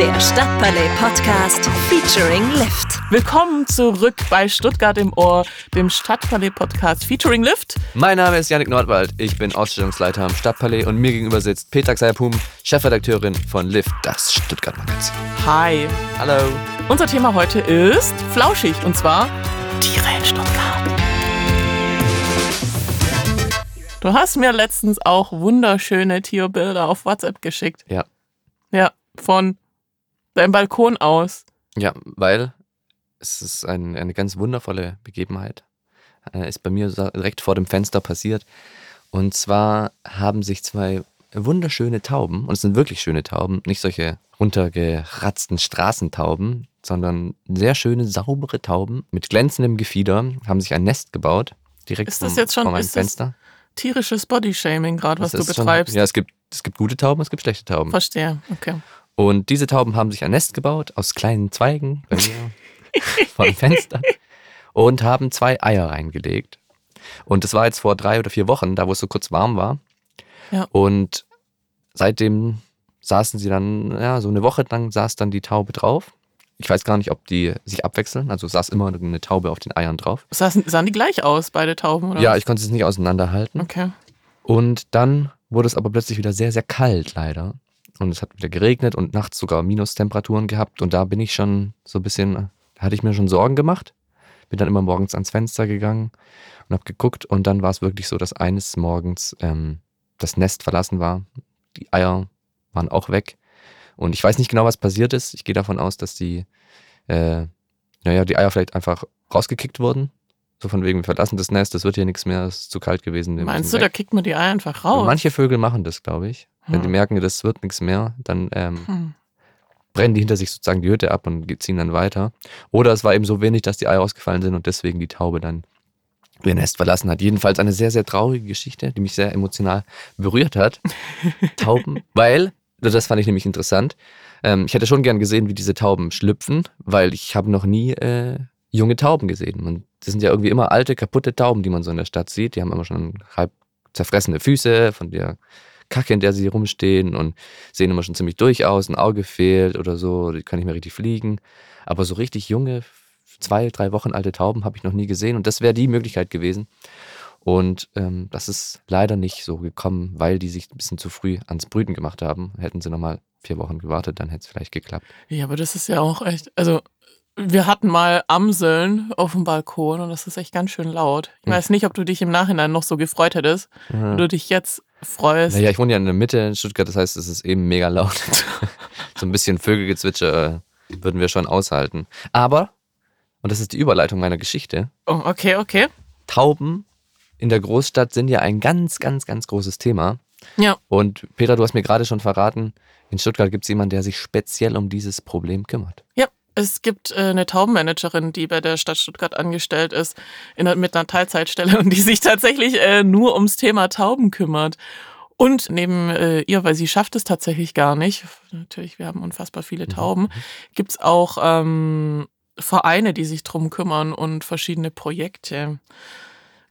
Der Stadtpalais Podcast featuring Lift. Willkommen zurück bei Stuttgart im Ohr, dem Stadtpalais Podcast featuring Lift. Mein Name ist Janik Nordwald, ich bin Ausstellungsleiter am Stadtpalais und mir gegenüber sitzt Petra Xayapum, Chefredakteurin von Lift, das Stuttgart Magazin. Hi. Hallo. Unser Thema heute ist flauschig und zwar Tiere in Stuttgart. Du hast mir letztens auch wunderschöne Tierbilder auf WhatsApp geschickt. Ja. Ja, von deinem Balkon aus. Ja, weil es ist ein, eine ganz wundervolle Begebenheit. Äh, ist bei mir direkt vor dem Fenster passiert. Und zwar haben sich zwei wunderschöne Tauben, und es sind wirklich schöne Tauben, nicht solche runtergeratzten Straßentauben, sondern sehr schöne, saubere Tauben mit glänzendem Gefieder, haben sich ein Nest gebaut, direkt Ist das jetzt schon- vor meinem ist das- Fenster. Tierisches Bodyshaming gerade, was Das du ist schon- betreibst. ja, es gibt, es gibt gute Tauben, es gibt schlechte Tauben. Verstehe, okay. Und diese Tauben haben sich ein Nest gebaut aus kleinen Zweigen bei mir vor dem Fenster und haben zwei Eier reingelegt. Und das war jetzt vor drei oder vier Wochen, da wo es so kurz warm war. Ja. Und seitdem saßen sie dann, ja, so eine Woche lang saß dann die Taube drauf. Ich weiß gar nicht, ob die sich abwechseln. Also saß immer eine Taube auf den Eiern drauf. Sahen, sahen die gleich aus, beide Tauben? Oder Ja, ich konnte es nicht auseinanderhalten. Okay. Und dann wurde es aber plötzlich wieder sehr, sehr kalt, leider. Und es hat wieder geregnet und nachts sogar Minustemperaturen gehabt. Und da bin ich schon so ein bisschen, da hatte ich mir schon Sorgen gemacht. Bin dann immer morgens ans Fenster gegangen und habe geguckt. Und dann war es wirklich so, dass eines Morgens ähm, das Nest verlassen war. Die Eier waren auch weg. Und ich weiß nicht genau, was passiert ist. Ich gehe davon aus, dass die, äh, naja, die Eier vielleicht einfach rausgekickt wurden. So von wegen, wir verlassen das Nest, das wird hier nichts mehr, es ist zu kalt gewesen. Meinst du, da weg. kickt man die Eier einfach Und raus? Manche Vögel machen das, glaube ich. Wenn die Hm. merken, das wird nichts mehr, dann ähm, Hm. brennen die hinter sich sozusagen die Hütte ab und ziehen dann weiter. Oder es war eben so wenig, dass die Eier ausgefallen sind und deswegen die Taube dann ihr Nest verlassen hat. Jedenfalls eine sehr, sehr traurige Geschichte, die mich sehr emotional berührt hat. Tauben, weil, das fand ich nämlich interessant, ähm, ich hätte schon gern gesehen, wie diese Tauben schlüpfen, weil ich habe noch nie äh, junge Tauben gesehen. Und das sind ja irgendwie immer alte, kaputte Tauben, die man so in der Stadt sieht. Die haben immer schon halb zerfressene Füße von der Kacke, in der sie rumstehen und sehen immer schon ziemlich durch aus, ein Auge fehlt oder so, die können nicht mehr richtig fliegen. Aber so richtig junge, zwei, drei Wochen alte Tauben habe ich noch nie gesehen und das wäre die Möglichkeit gewesen. Und ähm, das ist leider nicht so gekommen, weil die sich ein bisschen zu früh ans Brüten gemacht haben. Hätten sie nochmal vier Wochen gewartet, dann hätte es vielleicht geklappt. Ja, aber das ist ja auch echt. Also, wir hatten mal Amseln auf dem Balkon und das ist echt ganz schön laut. Ich Hm. weiß nicht, ob du dich im Nachhinein noch so gefreut hättest, wenn du dich jetzt freust. Naja, ich wohne ja in der Mitte in Stuttgart, das heißt, es ist eben mega laut. so ein bisschen Vögelgezwitscher äh, würden wir schon aushalten. Aber, und das ist die Überleitung meiner Geschichte, Oh, okay, okay. Tauben in der Großstadt sind ja ein ganz, ganz, ganz großes Thema. Ja. Und Peter, du hast mir gerade schon verraten, in Stuttgart gibt es jemanden, der sich speziell um dieses Problem kümmert. Ja, es gibt äh, eine Taubenmanagerin, die bei der Stadt Stuttgart angestellt ist, in, mit einer Teilzeitstelle und die sich tatsächlich äh, nur ums Thema Tauben kümmert. Und neben äh, ihr, weil sie schafft es tatsächlich gar nicht, natürlich, wir haben unfassbar viele Tauben, gibt es auch ähm, Vereine, die sich drum kümmern und verschiedene Projekte.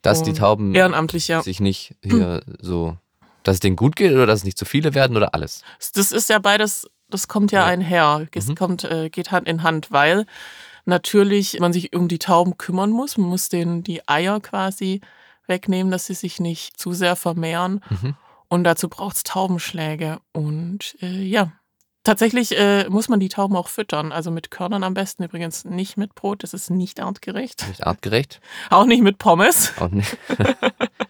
Dass die Tauben Ehrenamtlich, ja. sich nicht hier so, dass es denen gut geht oder dass es nicht zu viele werden oder alles. Das ist ja beides, das kommt ja Ja. einher. Es Mhm. kommt, äh, geht Hand in Hand, weil natürlich man sich um die Tauben kümmern muss. Man muss denen die Eier quasi wegnehmen, dass sie sich nicht zu sehr vermehren. Mhm. Und dazu braucht es Taubenschläge. Und äh, ja, tatsächlich äh, muss man die Tauben auch füttern. Also mit Körnern am besten übrigens nicht mit Brot. Das ist nicht artgerecht. Nicht artgerecht. Auch nicht mit Pommes. Auch nicht.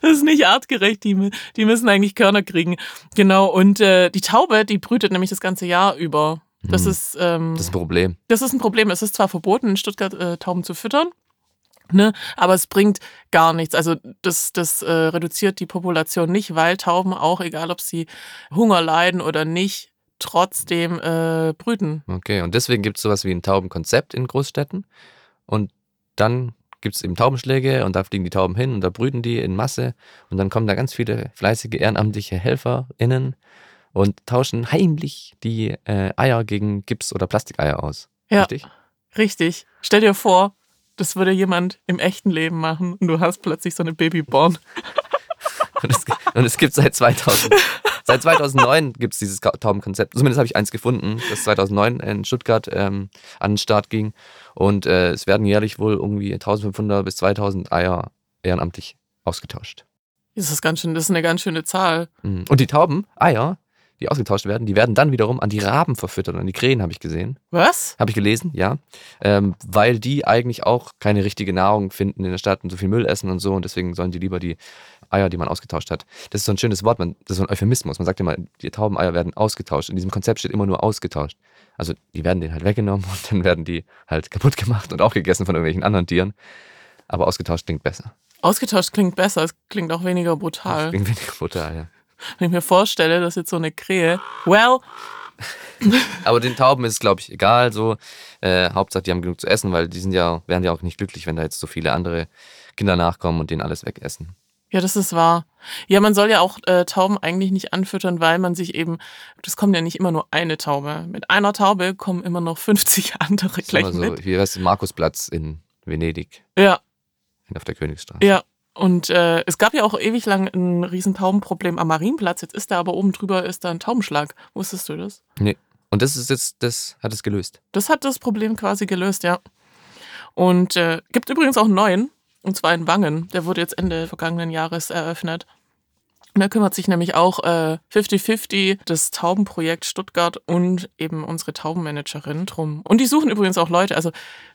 Das ist nicht artgerecht. Die, die müssen eigentlich Körner kriegen. Genau. Und äh, die Taube, die brütet nämlich das ganze Jahr über. Das Hm. ist, ähm, Das ist ein Problem. das ist ein Problem. Es ist zwar verboten, in Stuttgart äh, Tauben zu füttern, ne, aber es bringt gar nichts. Also das, das äh, reduziert die Population nicht, weil Tauben auch, egal ob sie Hunger leiden oder nicht, trotzdem äh, brüten. Okay, und deswegen gibt es sowas wie ein Taubenkonzept in Großstädten. Und dann gibt es eben Taubenschläge und da fliegen die Tauben hin und da brüten die in Masse. Und dann kommen da ganz viele fleißige ehrenamtliche HelferInnen und tauschen heimlich die äh, Eier gegen Gips- oder Plastikeier aus. Ja. Richtig? Richtig. Stell dir vor, das würde jemand im echten Leben machen und du hast plötzlich so eine Babyborn. Und es, und es gibt seit 2000, Seit 2009 gibt es dieses Taubenkonzept. Zumindest habe ich eins gefunden, das 2009 in Stuttgart ähm, an den Start ging. Und äh, es werden jährlich wohl irgendwie 1500 bis 2000 Eier ehrenamtlich ausgetauscht. Das ist ganz schön, das ist eine ganz schöne Zahl. Mhm. Und die Tauben, Eier, die ausgetauscht werden, die werden dann wiederum an die Raben verfüttert, an die Krähen habe ich gesehen. Was? Habe ich gelesen, ja. Ähm, weil die eigentlich auch keine richtige Nahrung finden in der Stadt und so viel Müll essen und so. Und deswegen sollen die lieber die Eier, die man ausgetauscht hat. Das ist so ein schönes Wort, man, das ist so ein Euphemismus. Man sagt immer, die Taubeneier werden ausgetauscht. In diesem Konzept steht immer nur ausgetauscht. Also die werden denen halt weggenommen und dann werden die halt kaputt gemacht und auch gegessen von irgendwelchen anderen Tieren. Aber ausgetauscht klingt besser. Ausgetauscht klingt besser, es klingt auch weniger Das brutal. klingt weniger brutal, ja. Wenn ich mir vorstelle, dass jetzt so eine Krähe, well, Aber den Tauben ist es, glaube ich, egal. So, äh, Hauptsache, die haben genug zu essen, weil die sind ja, wären ja auch nicht glücklich, wenn da jetzt so viele andere Kinder nachkommen und denen alles wegessen. ja, das ist wahr. Ja, man soll ja auch äh, Tauben eigentlich nicht anfüttern, weil man sich eben, das kommt ja nicht immer nur eine Taube. Mit einer Taube kommen immer noch 50 andere gleich so, mit. wie heißt es, Markusplatz in Venedig, Ja, auf der Königsstraße. ja. Und äh, es gab ja auch ewig lang ein riesen Taubenproblem am Marienplatz. Jetzt ist da aber oben drüber ist da ein Taubenschlag. Wusstest du das? Nee. Und das ist jetzt, das hat es gelöst. Das hat das Problem quasi gelöst, ja. Und äh, gibt übrigens auch einen neuen, und zwar in Wangen. Der wurde jetzt Ende vergangenen Jahres eröffnet. Und da kümmert sich nämlich auch äh, 50-50 das Taubenprojekt Stuttgart und eben unsere Taubenmanagerin drum. Und die suchen übrigens auch Leute. Also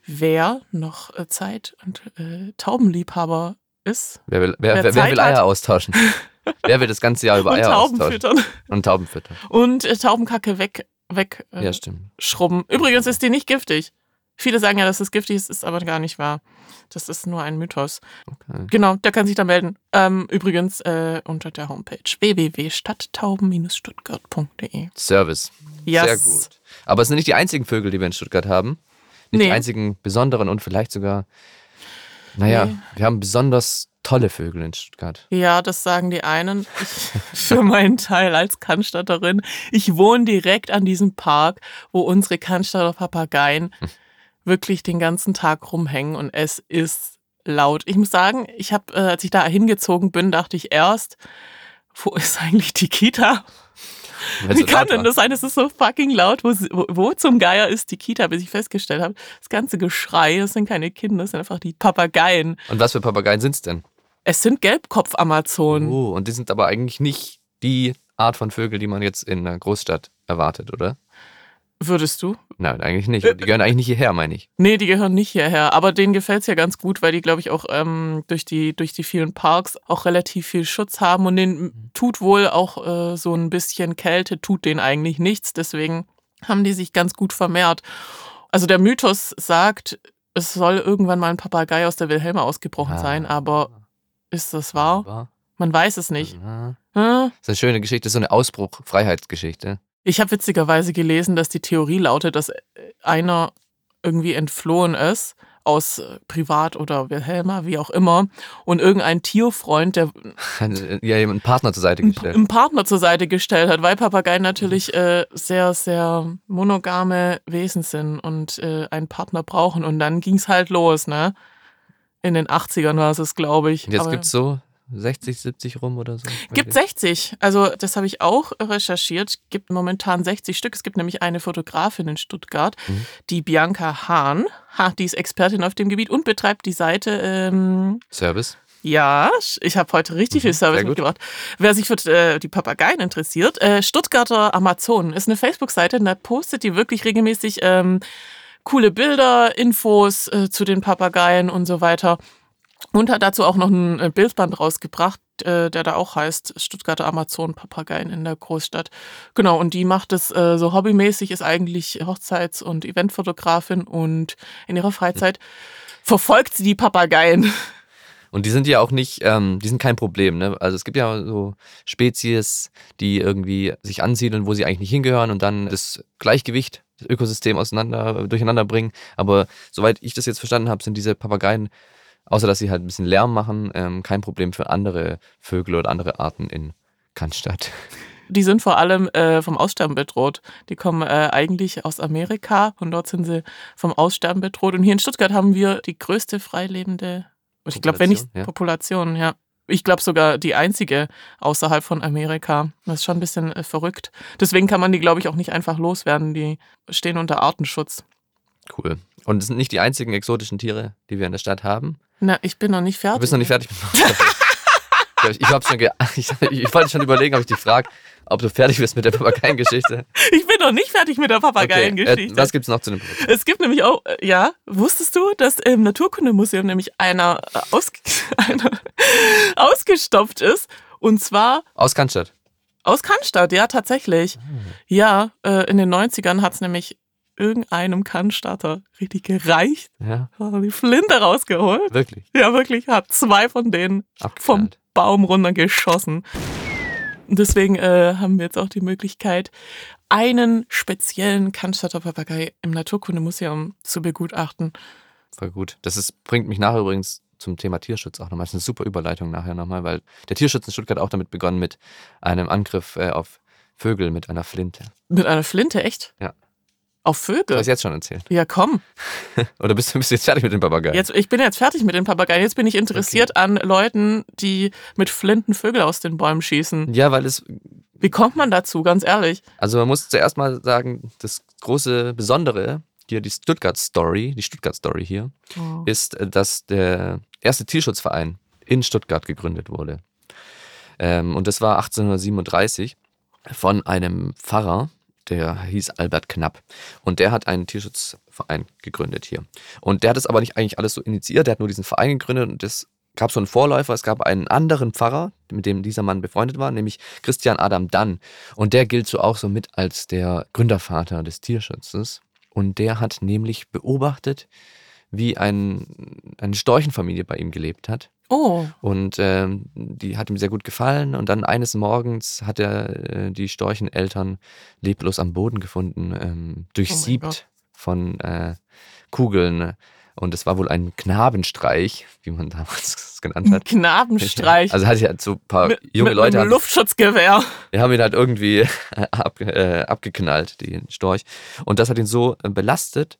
wer noch äh, Zeit und äh, Taubenliebhaber ist Wer will, wer, Wer wer, will hat. Eier austauschen? wer will das ganze Jahr über Eier Tauben austauschen? füttern Und Tauben füttern. und äh, Taubenkacke weg, weg äh, Ja, stimmt. schrubben. Übrigens ist die nicht giftig. Viele sagen ja, dass es giftig ist, ist aber gar nicht wahr. Das ist nur ein Mythos. Okay. Genau, der kann sich da melden. Ähm, übrigens äh, unter der Homepage www.stadttauben-stuttgart.de. Service. Yes. Sehr gut. Aber es sind nicht die einzigen Vögel, die wir in Stuttgart haben. Nicht Nee. die einzigen besonderen und vielleicht sogar, naja, Nee. wir haben besonders tolle Vögel in Stuttgart. Ja, das sagen die einen. Ich, für meinen Teil als Cannstatterin, ich wohne direkt an diesem Park, wo unsere Cannstatter Papageien wirklich den ganzen Tag rumhängen und es ist laut. Ich muss sagen, ich habe, äh, als ich da hingezogen bin, dachte ich erst, wo ist eigentlich die Kita? Wie so kann denn das sein? Es ist so fucking laut. Wo, wo, wo zum Geier ist die Kita, bis ich festgestellt habe, das ganze Geschrei, das sind keine Kinder, das sind einfach die Papageien. Und was für Papageien sind es denn? Es sind Gelbkopf-Amazonen. Oh, und die sind aber eigentlich nicht die Art von Vögel, die man jetzt in einer Großstadt erwartet, oder? Würdest du? Nein, eigentlich nicht. Die gehören eigentlich nicht hierher, meine ich. Nee, die gehören nicht hierher. Aber denen gefällt es ja ganz gut, weil die, glaube ich, auch ähm, durch, die, durch die vielen Parks auch relativ viel Schutz haben. Und denen tut wohl auch äh, so ein bisschen Kälte, tut denen eigentlich nichts. Deswegen haben die sich ganz gut vermehrt. Also der Mythos sagt, es soll irgendwann mal ein Papagei aus der Wilhelma ausgebrochen Ah. sein, aber ist das wahr? Man weiß es nicht. Ja. Hm? Das ist eine schöne Geschichte, so eine Ausbruch-Freiheitsgeschichte. Ich habe witzigerweise gelesen, dass die Theorie lautet, dass äh, einer irgendwie entflohen ist aus äh, Privat oder Wilhelma, wie auch immer, und irgendein Tierfreund, der Ja, jemand einen Partner zur Seite gestellt. einen Partner zur Seite gestellt hat, weil Papageien natürlich äh, sehr, sehr monogame Wesen sind und äh, einen Partner brauchen. Und dann ging es halt los, ne? In den 80ern war es, glaube ich. Und jetzt Aber- gibt es so 60, 70 rum oder so. Gibt 60. Also das habe ich auch recherchiert. Gibt momentan 60 Stück. Es gibt nämlich eine Fotografin in Stuttgart, Mhm. die Bianca Hahn. Ha, die ist Expertin auf dem Gebiet und betreibt die Seite. Ähm, Service. ja, ich habe heute richtig viel Mhm, Service sehr gut. mitgebracht. Wer sich für äh, die Papageien interessiert, äh, Stuttgarter Amazonen ist eine Facebook-Seite und da postet die wirklich regelmäßig ähm, coole Bilder, Infos äh, zu den Papageien und so weiter. Und hat dazu auch noch ein äh, Bildband rausgebracht, äh, der da auch heißt Stuttgarter Amazon Papageien in der Großstadt. Genau, und die macht es äh, so hobbymäßig, ist eigentlich Hochzeits- und Eventfotografin und in ihrer Freizeit verfolgt sie die Papageien. Und die sind ja auch nicht, ähm, die sind kein Problem. Ne? Also es gibt ja so Spezies, die irgendwie sich ansiedeln, wo sie eigentlich nicht hingehören und dann das Gleichgewicht, das Ökosystem auseinander, durcheinander bringen. Aber soweit ich das jetzt verstanden habe, sind diese Papageien, außer dass sie halt ein bisschen Lärm machen, ähm, kein Problem für andere Vögel oder andere Arten in Cannstatt. Die sind vor allem äh, vom Aussterben bedroht. Die kommen äh, eigentlich aus Amerika und dort sind sie vom Aussterben bedroht. Und hier in Stuttgart haben wir die größte freilebende, ich glaube, wenn nicht Population, ja. Population, ja. Ich glaube sogar die einzige außerhalb von Amerika. Das ist schon ein bisschen äh, verrückt. Deswegen kann man die, glaube ich, auch nicht einfach loswerden. Die stehen unter Artenschutz. Cool. Und es sind nicht die einzigen exotischen Tiere, die wir in der Stadt haben. Na, ich bin noch nicht fertig. Du bist noch nicht fertig mit Ich, ich, schon ich, ich wollte schon überlegen, ob ich dich frage, ob du fertig bist mit der Papageiengeschichte. Ich bin noch nicht fertig mit der Papageiengeschichte. Okay, äh, was gibt es noch zu dem Produkt? Es gibt nämlich auch, äh, ja, wusstest du, dass im Naturkundemuseum nämlich einer, äh, aus, einer ausgestopft ist? Und zwar. Aus Cannstatt. Aus Cannstatt, ja, tatsächlich. Oh. Ja, äh, in den 90ern hat es nämlich irgendeinem Cannstatter richtig gereicht. Ja. Die Flinte rausgeholt. Wirklich? Ja, wirklich. Hat zwei von denen Abgeknallt. vom Baum runtergeschossen. Und deswegen äh, haben wir jetzt auch die Möglichkeit, einen speziellen Cannstatter Papagei im Naturkundemuseum zu begutachten. Voll gut. Das ist, bringt mich nachher übrigens zum Thema Tierschutz auch nochmal. Das ist eine super Überleitung nachher nochmal, weil der Tierschutz in Stuttgart auch damit begonnen mit einem Angriff äh, auf Vögel mit einer Flinte. Mit einer Flinte, echt? Ja. Auf Vögel? Du hast jetzt schon erzählt. Ja, komm. Oder bist du bist jetzt fertig mit den Papageien? Jetzt, ich bin jetzt fertig mit den Papageien. Jetzt bin ich interessiert okay. an Leuten, die mit Flinten Vögel aus den Bäumen schießen. Ja, weil es. Wie kommt man dazu, ganz ehrlich? Also, man muss zuerst mal sagen, das große Besondere hier, die Stuttgart Story, die Stuttgart Story hier, oh. ist, dass der erste Tierschutzverein in Stuttgart gegründet wurde. Ähm, und das war 1837 von einem Pfarrer, der hieß Albert Knapp. Und der hat einen Tierschutzverein gegründet hier. Und der hat es aber nicht eigentlich alles so initiiert, der hat nur diesen Verein gegründet und es gab so einen Vorläufer, es gab einen anderen Pfarrer, mit dem dieser Mann befreundet war, nämlich Christian Adam Dann. Und der gilt so auch so mit als der Gründervater des Tierschutzes. Und der hat nämlich beobachtet, wie ein, eine Storchenfamilie bei ihm gelebt hat. Oh. Und ähm, die hat ihm sehr gut gefallen. Und dann eines Morgens hat er äh, die Storcheneltern leblos am Boden gefunden, ähm, durchsiebt oh von äh, Kugeln. Und es war wohl ein Knabenstreich, wie man damals es genannt hat. Knabenstreich. Also hatte ich halt so ein paar mit, junge mit, Leute. Mit einem Luftschutzgewehr. Die haben ihn halt irgendwie ab, äh, abgeknallt, den Storch. Und das hat ihn so äh, belastet,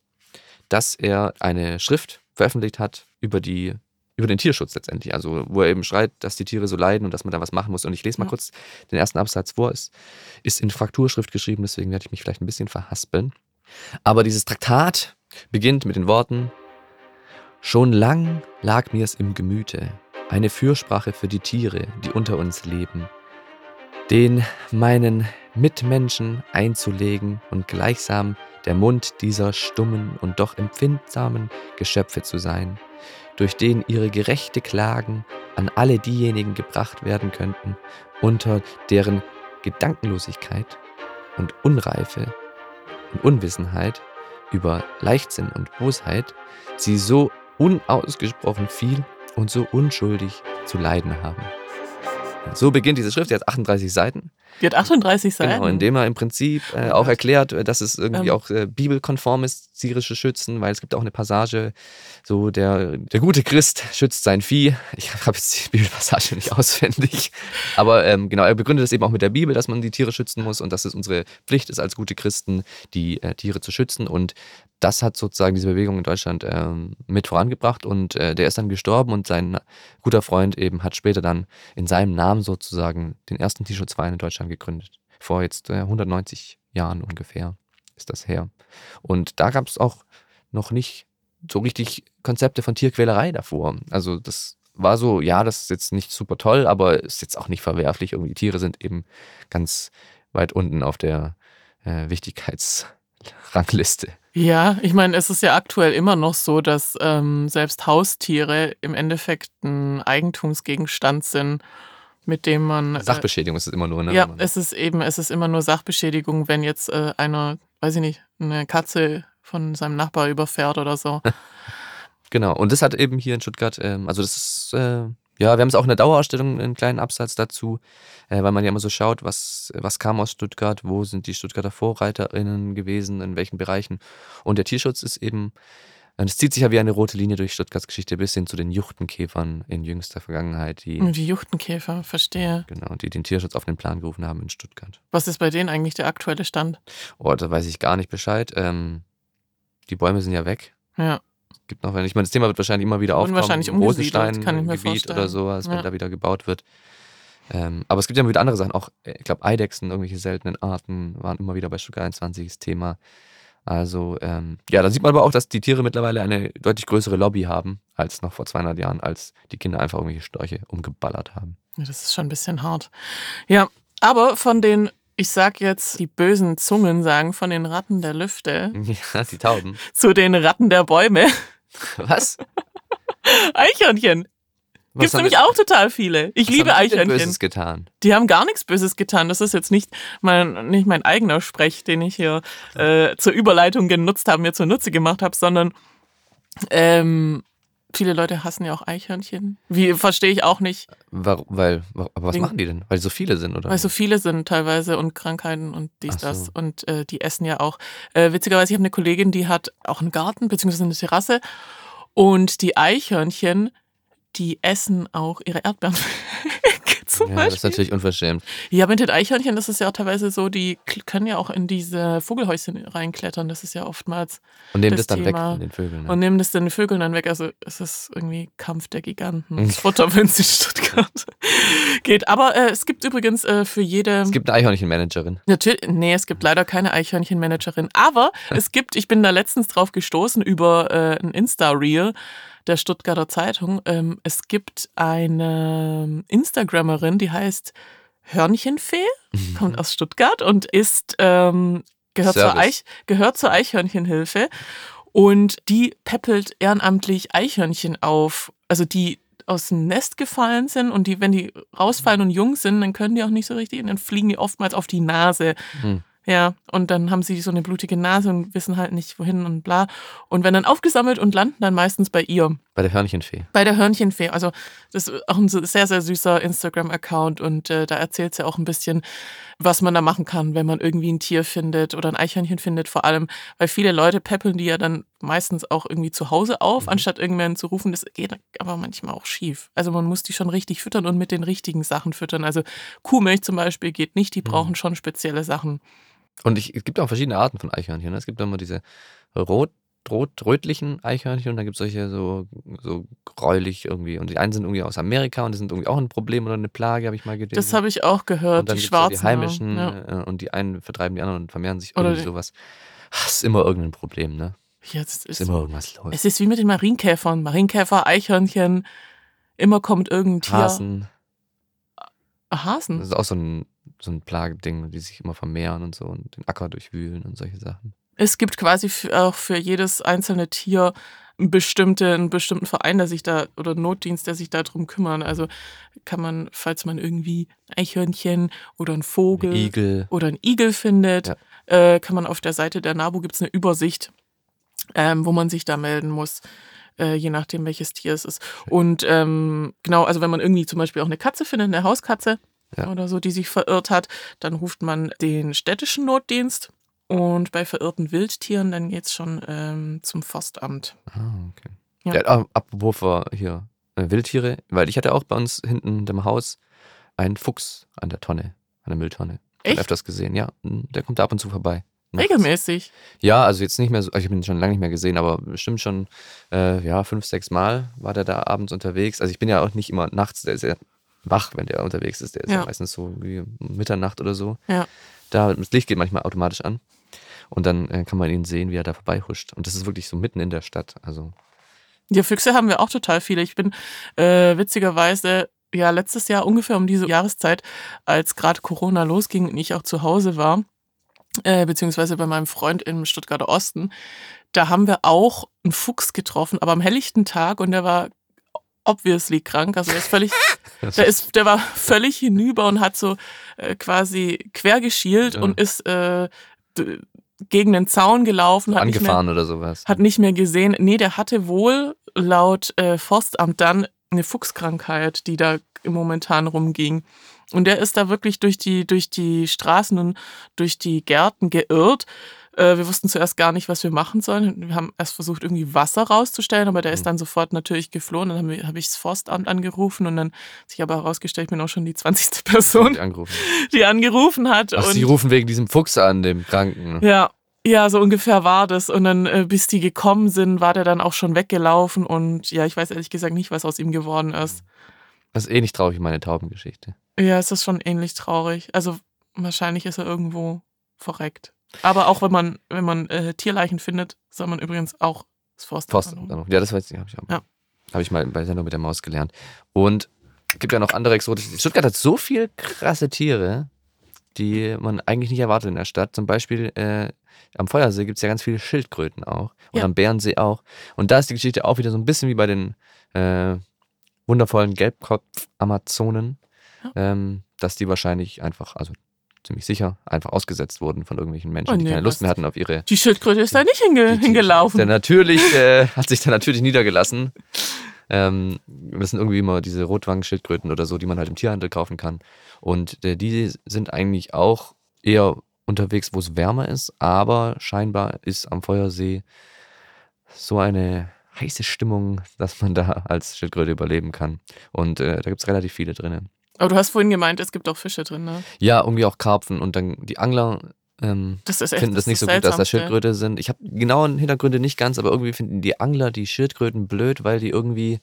dass er eine Schrift veröffentlicht hat über die über den Tierschutz letztendlich, also wo er eben schreit, dass die Tiere so leiden und dass man da was machen muss. Und ich lese mal ja. kurz den ersten Absatz vor. Es ist in Frakturschrift geschrieben, deswegen werde ich mich vielleicht ein bisschen verhaspeln. Aber dieses Traktat beginnt mit den Worten: Schon lang lag mir's im Gemüte, eine Fürsprache für die Tiere, die unter uns leben, den meinen Mitmenschen einzulegen und gleichsam der Mund dieser stummen und doch empfindsamen Geschöpfe zu sein, durch den ihre gerechte Klagen an alle diejenigen gebracht werden könnten, unter deren Gedankenlosigkeit und Unreife und Unwissenheit über Leichtsinn und Bosheit sie so unausgesprochen viel und so unschuldig zu leiden haben. So beginnt diese Schrift, die hat 38 Seiten. Die hat 38 Seiten. Genau, indem er im Prinzip äh, auch erklärt, äh, dass es irgendwie ähm. auch äh, bibelkonform ist, tierische Schützen, weil es gibt auch eine Passage, so der, der gute Christ schützt sein Vieh. Ich habe jetzt die Bibelpassage nicht auswendig, aber ähm, genau, er begründet es eben auch mit der Bibel, dass man die Tiere schützen muss und dass es unsere Pflicht ist als gute Christen, die äh, Tiere zu schützen und das hat sozusagen diese Bewegung in Deutschland ähm, mit vorangebracht und äh, der ist dann gestorben und sein guter Freund eben hat später dann in seinem Namen sozusagen den ersten Tierschutzverein in Deutschland gegründet. Vor jetzt äh, 190 Jahren ungefähr ist das her. Und da gab es auch noch nicht so richtig Konzepte von Tierquälerei davor. Also das war so, ja, das ist jetzt nicht super toll, aber ist jetzt auch nicht verwerflich. Irgendwie Tiere sind eben ganz weit unten auf der äh, Wichtigkeitsrangliste. Ja, ich meine, es ist ja aktuell immer noch so, dass ähm, selbst Haustiere im Endeffekt ein Eigentumsgegenstand sind mit dem man. Äh, Sachbeschädigung äh, ist es immer nur, ne? Ja, es ist eben, es ist immer nur Sachbeschädigung, wenn jetzt äh, einer, weiß ich nicht, eine Katze von seinem Nachbar überfährt oder so. genau, und das hat eben hier in Stuttgart, ähm, also das ist, äh, ja, wir haben es auch in der Dauerausstellung einen kleinen Absatz dazu, äh, weil man ja immer so schaut, was, was kam aus Stuttgart, wo sind die Stuttgarter VorreiterInnen gewesen, in welchen Bereichen. Und der Tierschutz ist eben es zieht sich ja wie eine rote Linie durch Stuttgarts Geschichte bis hin zu den Juchtenkäfern in jüngster Vergangenheit. Die, die Juchtenkäfer, verstehe. Genau, die den Tierschutz auf den Plan gerufen haben in Stuttgart. Was ist bei denen eigentlich der aktuelle Stand? Oh, da weiß ich gar nicht Bescheid. Ähm, die Bäume sind ja weg. Ja. gibt noch, ich meine, das Thema wird wahrscheinlich immer wieder aufkommen. wahrscheinlich umgesiedelt, kann ich mir Rosenstein-Gebiet vorstellen. oder sowas, wenn Ja. da wieder gebaut wird. Ähm, aber es gibt ja immer wieder andere Sachen, auch, äh, ich glaube, Eidechsen, irgendwelche seltenen Arten waren immer wieder bei Stuttgart 21 das Thema. Also, ähm, ja, da sieht man aber auch, dass die Tiere mittlerweile eine deutlich größere Lobby haben als noch vor 200 Jahren, als die Kinder einfach irgendwelche Störche umgeballert haben. Ja, das ist schon ein bisschen hart. Ja, aber von den, ich sag jetzt, die bösen Zungen sagen, von den Ratten der Lüfte Ja, die Tauben. zu den Ratten der Bäume. Was? Eichhörnchen. Was Gibt's nämlich auch total viele. Ich liebe haben die denn Eichhörnchen. Böses getan. Die haben gar nichts Böses getan. Das ist jetzt nicht mein, nicht mein eigener Sprech, den ich hier äh, zur Überleitung genutzt habe, mir zunutze gemacht habe, sondern ähm, viele Leute hassen ja auch Eichhörnchen. Wie verstehe ich auch nicht, Warum, weil, aber was Wegen- machen die denn? Weil so viele sind, oder? weil so viele sind teilweise und Krankheiten und dies, so. das. Und äh, die essen ja auch. Äh, witzigerweise, ich habe eine Kollegin, die hat auch einen Garten beziehungsweise eine Terrasse. Und die Eichhörnchen, die essen auch ihre Erdbeeren. Zum ja, das ist natürlich unverschämt. Ja, mit den Eichhörnchen, das ist ja auch teilweise so, die können ja auch in diese Vogelhäuschen reinklettern. Das ist ja oftmals. Und nehmen das das, dann weg von den Vögeln. Ne? Und nehmen das den Vögeln dann weg. Also es ist irgendwie Kampf der Giganten. Das Futter, wenn es in Stuttgart geht. Aber äh, es gibt übrigens äh, für jede. es gibt eine Eichhörnchenmanagerin. Natürlich, nee, es gibt leider keine Eichhörnchenmanagerin. Aber es gibt, ich bin da letztens drauf gestoßen über äh, ein Insta-Reel der Stuttgarter Zeitung. Ähm, es gibt eine Instagrammerin, die heißt Hörnchenfee, kommt aus Stuttgart und ist, ähm, gehört, zur. Eich, gehört zur Eichhörnchenhilfe. Und die peppelt ehrenamtlich Eichhörnchen auf. Also die aus dem Nest gefallen sind und die, wenn die rausfallen und jung sind, dann können die auch nicht so richtig und dann fliegen die oftmals auf die Nase. Hm. Ja, und dann haben sie so eine blutige Nase und wissen halt nicht wohin und bla. Und werden dann aufgesammelt und landen dann meistens bei ihr, Bei der Hörnchenfee. bei der Hörnchenfee. Also das ist auch ein sehr, sehr süßer Instagram-Account und äh, da erzählt sie auch ein bisschen, was man da machen kann, wenn man irgendwie ein Tier findet oder ein Eichhörnchen findet, vor allem, weil viele Leute peppeln die ja dann meistens auch irgendwie zu Hause auf, anstatt irgendwen zu rufen. Das geht aber manchmal auch schief. Also man muss die schon richtig füttern und mit den richtigen Sachen füttern. Also Kuhmilch zum Beispiel geht nicht, die brauchen schon spezielle Sachen. Und ich, es gibt auch verschiedene Arten von Eichhörnchen. ne? Es gibt immer diese rot, rot, rötlichen Eichhörnchen und dann gibt es solche so, so gräulich irgendwie. Und die einen sind irgendwie aus Amerika und die sind irgendwie auch ein Problem oder eine Plage, habe ich mal gelesen. Das habe ich auch gehört, und dann die so schwarzen. die heimischen Ja. äh, und die einen vertreiben die anderen und vermehren sich Oder irgendwie sowas. Das ist immer irgendein Problem, ne? Jetzt Ist ist, immer irgendwas los. es ist wie mit den Marienkäfern. Marienkäfer, Eichhörnchen, immer kommt irgendein Tier. Hasen. Hasen. Das ist auch so ein, so ein Plageding, die sich immer vermehren und so und den Acker durchwühlen und solche Sachen. Es gibt quasi für, auch für jedes einzelne Tier einen, bestimmte, einen bestimmten Verein, der sich da, oder Notdienst, der sich darum kümmern. Also kann man, falls man irgendwie ein Eichhörnchen oder einen Vogel Igel. oder einen Igel findet, Ja. äh, kann man auf der Seite der NABU gibt es eine Übersicht, ähm, wo man sich da melden muss. Äh, je nachdem, welches Tier es ist. Und ähm, genau, also wenn man irgendwie zum Beispiel auch eine Katze findet, eine Hauskatze Ja. oder so, die sich verirrt hat, dann ruft man den städtischen Notdienst. Und bei verirrten Wildtieren, dann geht es schon ähm, zum Forstamt. Ah, okay. Ja. Ja. apropos vor hier äh, Wildtiere, weil ich hatte auch bei uns hinten im Haus einen Fuchs an der Tonne, an der Mülltonne. Echt? Öfters gesehen, ja. Der kommt da ab und zu vorbei. Nachts. Regelmäßig. Ja, also jetzt nicht mehr so, also ich habe ihn schon lange nicht mehr gesehen, aber bestimmt schon äh, ja, fünf, sechs Mal war der da abends unterwegs. Also ich bin ja auch nicht immer nachts, der ist ja wach, wenn der unterwegs ist. Der ist ja, Ja. meistens so wie Mitternacht oder so. Ja. Da, das Licht geht manchmal automatisch an. Und dann äh, kann man ihn sehen, wie er da vorbeihuscht. Und das ist wirklich so mitten in der Stadt. Also Ja, Füchse haben wir auch total viele. Ich bin äh, witzigerweise ja letztes Jahr ungefähr um diese Jahreszeit, als gerade Corona losging und ich auch zu Hause war, äh, beziehungsweise bei meinem Freund im Stuttgarter Osten, da haben wir auch einen Fuchs getroffen, aber am helllichten Tag und der war obviously krank, also er ist völlig, der ist, der war völlig hinüber und hat so äh, quasi quer geschielt Ja. und ist äh, gegen den Zaun gelaufen, hat nicht mehr, angefahren oder sowas. hat nicht mehr gesehen. Nee, der hatte wohl laut äh, Forstamt dann eine Fuchskrankheit, die da momentan rumging. Und der ist da wirklich durch die, durch die Straßen und durch die Gärten geirrt. Äh, wir wussten zuerst gar nicht, was wir machen sollen. Wir haben erst versucht, irgendwie Wasser rauszustellen, aber der ist Mhm. dann sofort natürlich geflohen. Dann habe hab ich das Forstamt angerufen und dann hat sich aber herausgestellt, ich bin auch schon die 20. Person, Die angerufen. die angerufen hat. Ach, und sie rufen wegen diesem Fuchs an, dem Kranken. ja, Ja, so ungefähr war das. Und dann, äh, bis die gekommen sind, war der dann auch schon weggelaufen. Und ja, ich weiß ehrlich gesagt nicht, was aus ihm geworden ist. Das ist eh nicht traurig, meine Taubengeschichte. Ja, es ist schon ähnlich traurig. Also wahrscheinlich ist er irgendwo verreckt. Aber auch wenn man, wenn man äh, Tierleichen findet, soll man übrigens auch das Forst. Forst ja, das weiß ich, habe ich, auch. Ja. Hab ich mal bei Sendung mit der Maus gelernt. Und es gibt ja noch andere exotische. Stuttgart hat so viel krasse Tiere, die man eigentlich nicht erwartet in der Stadt. Zum Beispiel äh, am Feuersee gibt es ja ganz viele Schildkröten auch. Und Ja. am Bärensee auch. Und da ist die Geschichte auch wieder so ein bisschen wie bei den äh, wundervollen Gelbkopf-Amazonen, Ja. ähm, dass die wahrscheinlich einfach, also ziemlich sicher, einfach ausgesetzt wurden von irgendwelchen Menschen, Oh die nee, keine Lust mehr hatten auf ihre Die Schildkröte ist da nicht hinge die- die- hingelaufen. Der natürlich, äh, hat sich da natürlich niedergelassen. Ähm, das sind irgendwie immer diese Rotwangenschildkröten oder so, die man halt im Tierhandel kaufen kann. Und äh, die sind eigentlich auch eher unterwegs, wo es wärmer ist, aber scheinbar ist am Feuersee so eine heiße Stimmung, dass man da als Schildkröte überleben kann. Und äh, da gibt es relativ viele drinnen. Aber du hast vorhin gemeint, es gibt auch Fische drin, ne? Ja, irgendwie auch Karpfen und dann die Angler ähm, Das ist echt finden das, ist nicht so gut, dass da. Schildkröte sind. Ich habe genauen Hintergründe nicht ganz, aber irgendwie finden die Angler die Schildkröten blöd, weil die irgendwie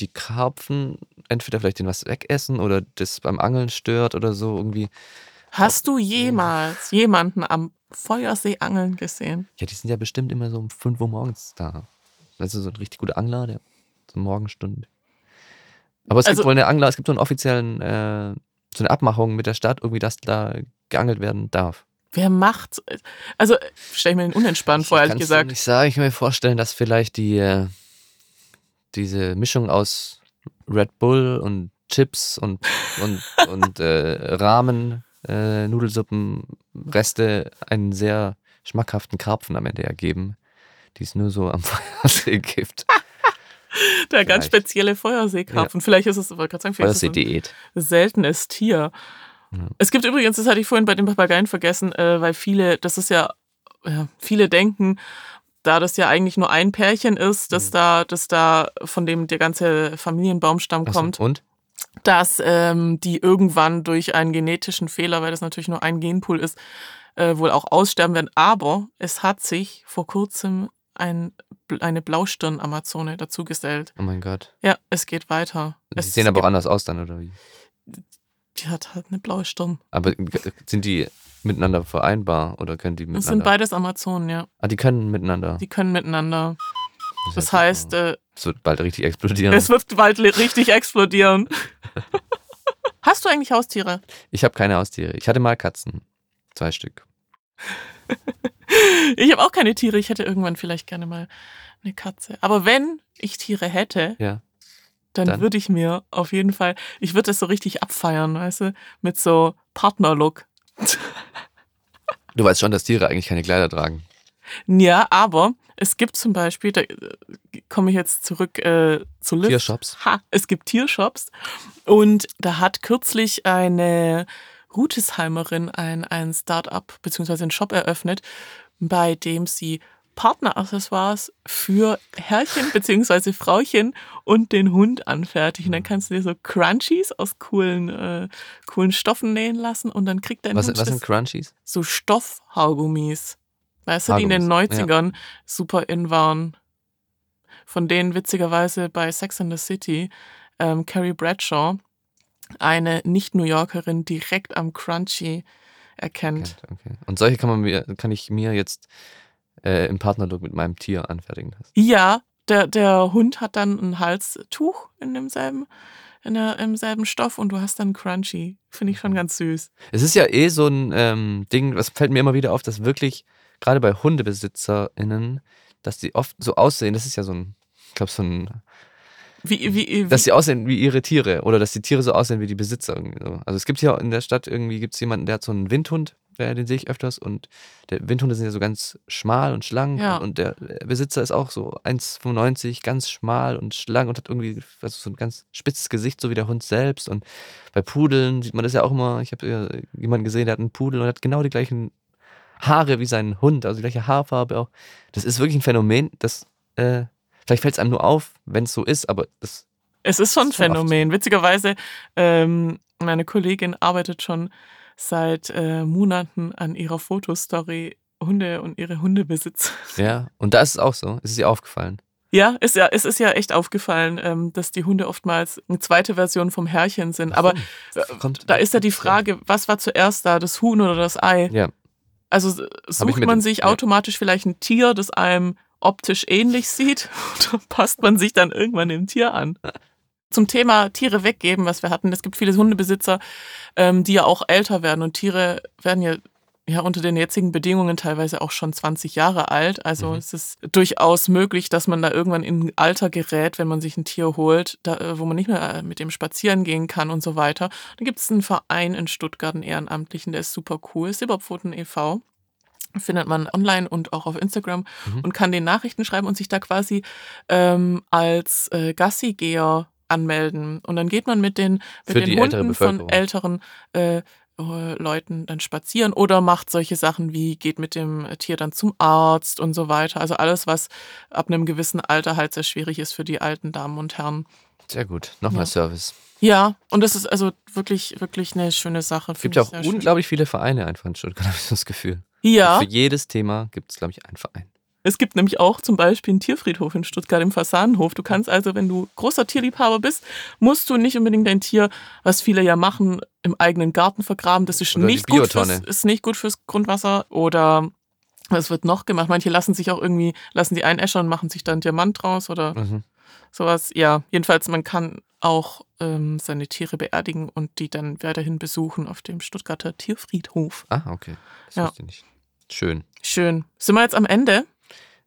die Karpfen entweder vielleicht den was wegessen oder das beim Angeln stört oder so irgendwie. Hast du jemals jemanden am Feuersee angeln gesehen? Ja, die sind ja bestimmt immer so um 5 Uhr morgens da. Das ist so ein richtig guter Angler, der so Morgenstunde. Aber es Also- gibt wohl eine Angler, es gibt so einen offiziellen, äh, so eine Abmachung mit der Stadt, irgendwie, dass da geangelt werden darf. Wer macht Also, stell ich mir den unentspannt vor, ehrlich gesagt. nicht sagen. Ich kann mir vorstellen, dass vielleicht die äh, diese Mischung aus Red Bull und Chips und, und, und äh, Ramen, äh, Nudelsuppen, Reste einen sehr schmackhaften Karpfen am Ende ergeben, die es nur so am Feuersee gibt. Der ganz Vielleicht. spezielle Feuerseekarpfen. Vielleicht ist es, wollte gerade sagen, ein Feuersee-Diät. seltenes Tier. Ja. Es gibt übrigens, das hatte ich vorhin bei den Papageien vergessen, äh, weil viele, das ist ja, ja, viele denken, da das ja eigentlich nur ein Pärchen ist, dass Mhm. da, dass da von dem der ganze Familienbaumstamm so, kommt, Und? dass ähm, die irgendwann durch einen genetischen Fehler, weil das natürlich nur ein Genpool ist, äh, wohl auch aussterben werden. Aber es hat sich vor kurzem ein, eine Blaustirn-Amazone dazugesellt. Oh mein Gott. Ja, es geht weiter. Die Es sehen aber auch anders aus dann, oder wie? Die hat halt eine blaue Stirn. Aber sind die miteinander vereinbar oder können die Das miteinander? sind beides Amazonen, ja. ah, die können miteinander. Die können miteinander. Das ja heißt, äh, es wird bald richtig explodieren. es wird bald richtig explodieren. Hast du eigentlich Haustiere? Ich habe keine Haustiere. Ich hatte mal Katzen. Zwei Stück. Ich habe auch keine Tiere. Ich hätte irgendwann vielleicht gerne mal eine Katze. Aber wenn ich Tiere hätte, Ja. dann, Dann? würde ich mir auf jeden Fall, ich würde das so richtig abfeiern, weißt du, mit so Partnerlook. Du weißt schon, dass Tiere eigentlich keine Kleider tragen. Ja, aber es gibt zum Beispiel, da äh, komme ich jetzt zurück äh, zu Liv. Tiershops. Ha, es gibt Tiershops. Und da hat kürzlich eine Rutesheimerin ein, ein Start-up bzw. einen Shop eröffnet, bei dem sie Partneraccessoires für Herrchen bzw. Frauchen und den Hund anfertigen. Dann kannst du dir so Crunchies aus coolen, äh, coolen Stoffen nähen lassen und dann kriegt dein Was, Hund was sind Crunchies? so Stoffhaargummis. Weißt du, die in den Haargummis, 90ern super in waren. Von denen witzigerweise bei Sex in the City ähm, Carrie Bradshaw, eine Nicht-New Yorkerin, direkt am Crunchy erkennt. Okay. Und solche kann man mir, kann ich mir jetzt äh, im Partnerlook mit meinem Tier anfertigen lassen. Ja, der, der Hund hat dann ein Halstuch in demselben, in der, im selben Stoff und du hast dann Crunchy. Finde ich schon ganz süß. Es ist ja eh so ein ähm, Ding, was fällt mir immer wieder auf, dass wirklich, gerade bei HundebesitzerInnen, dass die oft so aussehen, das ist ja so ein, ich glaube, so ein Wie, wie, wie, dass sie aussehen wie ihre Tiere oder dass die Tiere so aussehen wie die Besitzer. Irgendwie so. Also es gibt hier in der Stadt irgendwie gibt's jemanden, der hat so einen Windhund, der, den sehe ich öfters und der Windhunde sind ja so ganz schmal und schlank Ja. und, der Besitzer ist auch so 1,95, ganz schmal und schlank und hat irgendwie also so ein ganz spitzes Gesicht, so wie der Hund selbst. Und bei Pudeln sieht man das ja auch immer. Ich habe jemanden gesehen, der hat einen Pudel und hat genau die gleichen Haare wie sein Hund, also die gleiche Haarfarbe auch. Das ist wirklich ein Phänomen, das äh, vielleicht fällt es einem nur auf, wenn es so ist, aber das Es ist schon ein ist schon oft Phänomen. Witzigerweise, ähm, meine Kollegin arbeitet schon seit äh, Monaten an ihrer Fotostory Hunde und ihre Hundebesitzer. Ja, und da ist es auch so. Ist es dir aufgefallen? Ja, ist ja, es ist ja echt aufgefallen, ähm, dass die Hunde oftmals eine zweite Version vom Herrchen sind. Aber äh, da ist ja die Frage, was war zuerst da, das Huhn oder das Ei? Ja. Also sucht man sich ja. automatisch vielleicht ein Tier, das einem optisch ähnlich sieht, oder passt man sich dann irgendwann dem Tier an? Zum Thema Tiere weggeben, was wir hatten. Es gibt viele Hundebesitzer, ähm, die ja auch älter werden und Tiere werden ja, ja unter den jetzigen Bedingungen teilweise auch schon 20 Jahre alt. Also Mhm. es ist durchaus möglich, dass man da irgendwann in ein Alter gerät, wenn man sich ein Tier holt, da, äh, wo man nicht mehr äh, mit dem spazieren gehen kann und so weiter. Da gibt es einen Verein in Stuttgart, einen Ehrenamtlichen, der ist super cool, Silberpfoten e.V findet man online und auch auf Instagram Mhm. und kann den Nachrichten schreiben und sich da quasi ähm, als äh, Gassigeher anmelden. Und dann geht man mit den, mit Für den Hunden von älteren äh, Leuten dann spazieren oder macht solche Sachen wie geht mit dem Tier dann zum Arzt und so weiter. Also alles, was ab einem gewissen Alter halt sehr schwierig ist für die alten Damen und Herren. Sehr gut. Nochmal Ja. Service. Ja, und das ist also wirklich, wirklich eine schöne Sache. Es gibt ja auch sehr schön. unglaublich viele Vereine einfach in Stuttgart, habe ich das Gefühl. Ja. Für jedes Thema gibt es, glaube ich, einen Verein. Es gibt nämlich auch zum Beispiel einen Tierfriedhof in Stuttgart im Fasanenhof. Du kannst also, wenn du großer Tierliebhaber bist, musst du nicht unbedingt dein Tier, was viele ja machen, im eigenen Garten vergraben. Das ist, Oder nicht gut, fürs, ist nicht gut fürs Grundwasser. Oder was wird noch gemacht? Manche lassen sich auch irgendwie, lassen die einäschern und machen sich dann Diamant draus oder Mhm. Sowas. Ja, jedenfalls, man kann auch ähm, seine Tiere beerdigen und die dann weiterhin besuchen auf dem Stuttgarter Tierfriedhof. Ah, okay. Das Ja. wusste ich nicht. Schön. Schön. Sind wir jetzt am Ende?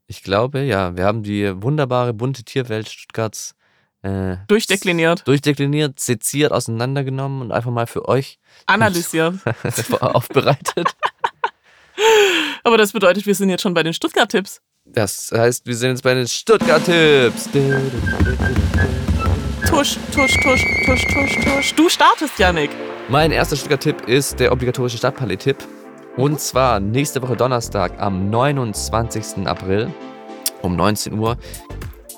Ich glaube, ja, wir haben die wunderbare, bunte Tierwelt Stuttgarts äh, Durchdekliniert, durchdekliniert, seziert, auseinandergenommen und einfach mal für euch analysiert. aufbereitet. Aber das bedeutet, wir sind jetzt schon bei den Stuttgart-Tipps. Das heißt, wir sind jetzt bei den Stuttgart-Tipps. Tusch, tusch, tusch, tusch, tusch, tusch. Du startest, Janik. Mein erster Stuttgart-Tipp ist der obligatorische Stadtpalais-Tipp. Und zwar nächste Woche Donnerstag am 29. April um 19 Uhr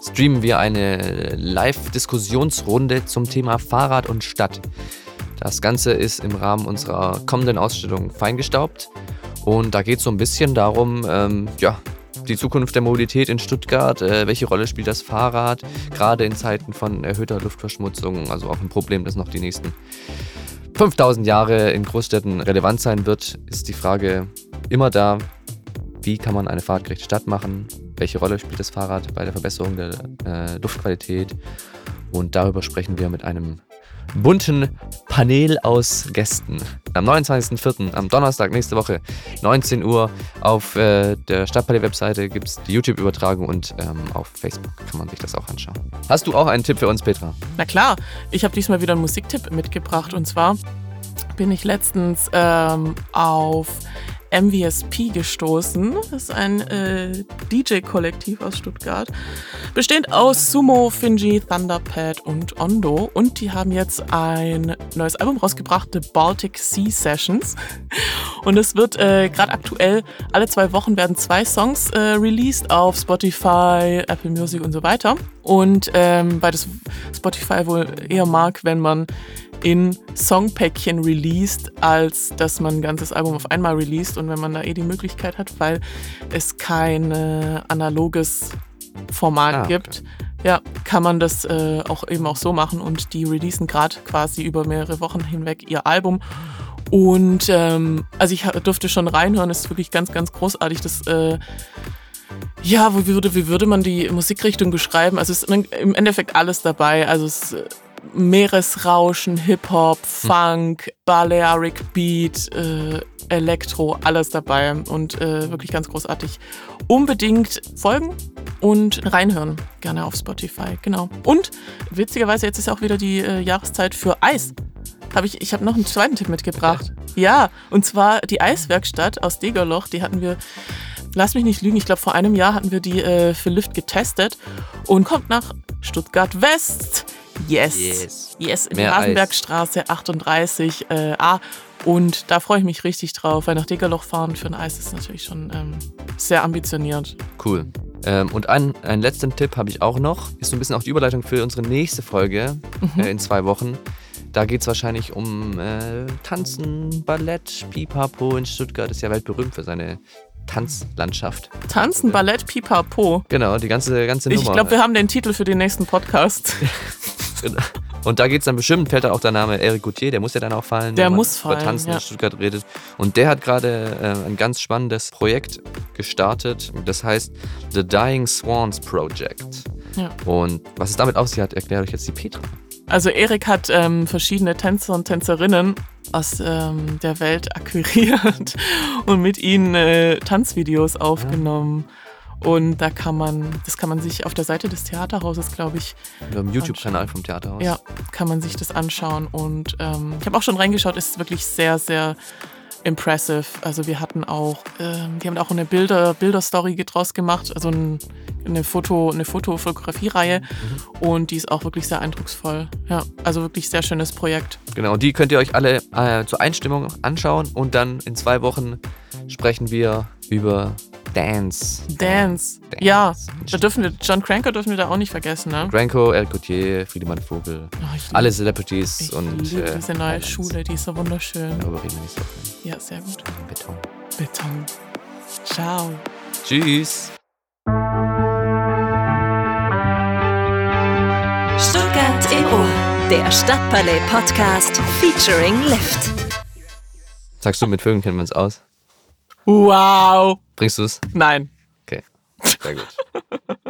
streamen wir eine Live-Diskussionsrunde zum Thema Fahrrad und Stadt. Das Ganze ist im Rahmen unserer kommenden Ausstellung feingestaubt. Und da geht es so ein bisschen darum, ähm, ja, die Zukunft der Mobilität in Stuttgart, äh, welche Rolle spielt das Fahrrad, gerade in Zeiten von erhöhter Luftverschmutzung, also auch ein Problem, das noch die nächsten 5000 Jahre in Großstädten relevant sein wird, ist die Frage immer da, wie kann man eine fahrtgerechte Stadt machen, welche Rolle spielt das Fahrrad bei der Verbesserung der äh, Luftqualität? Und darüber sprechen wir mit einem bunten Panel aus Gästen. Am 29.04., am Donnerstag nächste Woche, 19 Uhr, auf äh, der Stadtpalais-Webseite gibt es die YouTube-Übertragung und ähm, auf Facebook kann man sich das auch anschauen. Hast du auch einen Tipp für uns, Petra? Na klar, ich habe diesmal wieder einen Musiktipp mitgebracht. Und zwar bin ich letztens ähm, auf MVSP gestoßen. Das ist ein äh, DJ-Kollektiv aus Stuttgart. Bestehend aus Sumo, Finji, Thunderpad und Ondo. Und die haben jetzt ein neues Album rausgebracht, The Baltic Sea Sessions. Und es wird äh, gerade aktuell, alle zwei Wochen werden zwei Songs äh, released auf Spotify, Apple Music und so weiter. Und ähm, weil das Spotify wohl eher mag, wenn man in Songpäckchen released, als dass man ein ganzes Album auf einmal released. Und wenn man da eh die Möglichkeit hat, weil es kein äh, analoges Format Ah, okay. gibt, ja, kann man das äh, auch eben auch so machen. Und die releasen gerade quasi über mehrere Wochen hinweg ihr Album. Und ähm, also ich durfte schon reinhören, es ist wirklich ganz, ganz großartig. Das, äh, ja, wie würde, wie würde man die Musikrichtung beschreiben? Also es ist im Endeffekt alles dabei. Also es ist äh, Meeresrauschen, Hip-Hop, Funk, Balearic Beat, äh, Elektro, alles dabei. Und äh, wirklich ganz großartig. Unbedingt folgen und reinhören. Gerne auf Spotify, genau. Und witzigerweise, jetzt ist auch wieder die äh, Jahreszeit für Eis. Hab ich ich habe noch einen zweiten Tipp mitgebracht. Ja, und zwar die Eiswerkstatt aus Degerloch. Die hatten wir, lass mich nicht lügen, ich glaube vor einem Jahr hatten wir die äh, für Lift getestet und kommt nach Stuttgart West. Yes. Yes. Yes, in der Hasenbergstraße 38 äh, A. Und da freue ich mich richtig drauf, weil nach Degerloch fahren für ein Eis ist natürlich schon ähm, sehr ambitioniert. Cool. Ähm, und ein, einen letzten Tipp habe ich auch noch. Ist so ein bisschen auch die Überleitung für unsere nächste Folge äh, in zwei Wochen. Da geht es wahrscheinlich um äh, Tanzen, Ballett, Pipapo in Stuttgart. Ist ja weltberühmt für seine Tanzlandschaft. Tanzen, Ballett, Pipapo. Genau, die ganze, ganze Nummer. Ich glaube, wir haben den Titel für den nächsten Podcast. Und da geht es dann bestimmt, fällt da auch der Name Eric Gauthier, der muss ja dann auch fallen. Der wenn man muss fallen, Über Tanzen ja. in Stuttgart redet. Und der hat gerade äh, ein ganz spannendes Projekt gestartet. Das heißt The Dying Swans Project. Ja. Und was es damit auf sich hat, erklärt euch jetzt die Petra. Also Erik hat ähm, verschiedene Tänzer und Tänzerinnen aus ähm, der Welt akquiriert und mit ihnen äh, Tanzvideos aufgenommen. Und da kann man, das kann man sich auf der Seite des Theaterhauses, glaube ich, Im YouTube-Kanal vom Theaterhaus. ja, kann man sich das anschauen. Und ähm, ich habe auch schon reingeschaut, ist wirklich sehr, sehr impressive. Also wir hatten auch, ähm, die haben auch eine Bilder, Bilderstory draus gemacht, also ein, eine Foto, eine Foto-Fotografie-Reihe und die ist auch wirklich sehr eindrucksvoll. Ja, also wirklich sehr schönes Projekt. Genau, die könnt ihr euch alle äh, zur Einstimmung anschauen und dann in zwei Wochen sprechen wir über Dance. Dance. Dance. Ja, da dürfen wir, John Cranker dürfen wir da auch nicht vergessen, ne? Ranko, El Coutier, Friedemann Vogel, Oh, alle Celebrities ich und liebe äh, diese neue Highlights. Schule, die ist so wunderschön. Darüber reden wir nicht so viel. Ja, sehr gut. Beton. Beton. Ciao. Tschüss. Stuttgart im Ohr. Der Stadtpalais Podcast featuring Lift. Sagst du, mit Vögeln kennen wir uns aus? Wow. Bringst du es? Nein. Okay, sehr gut.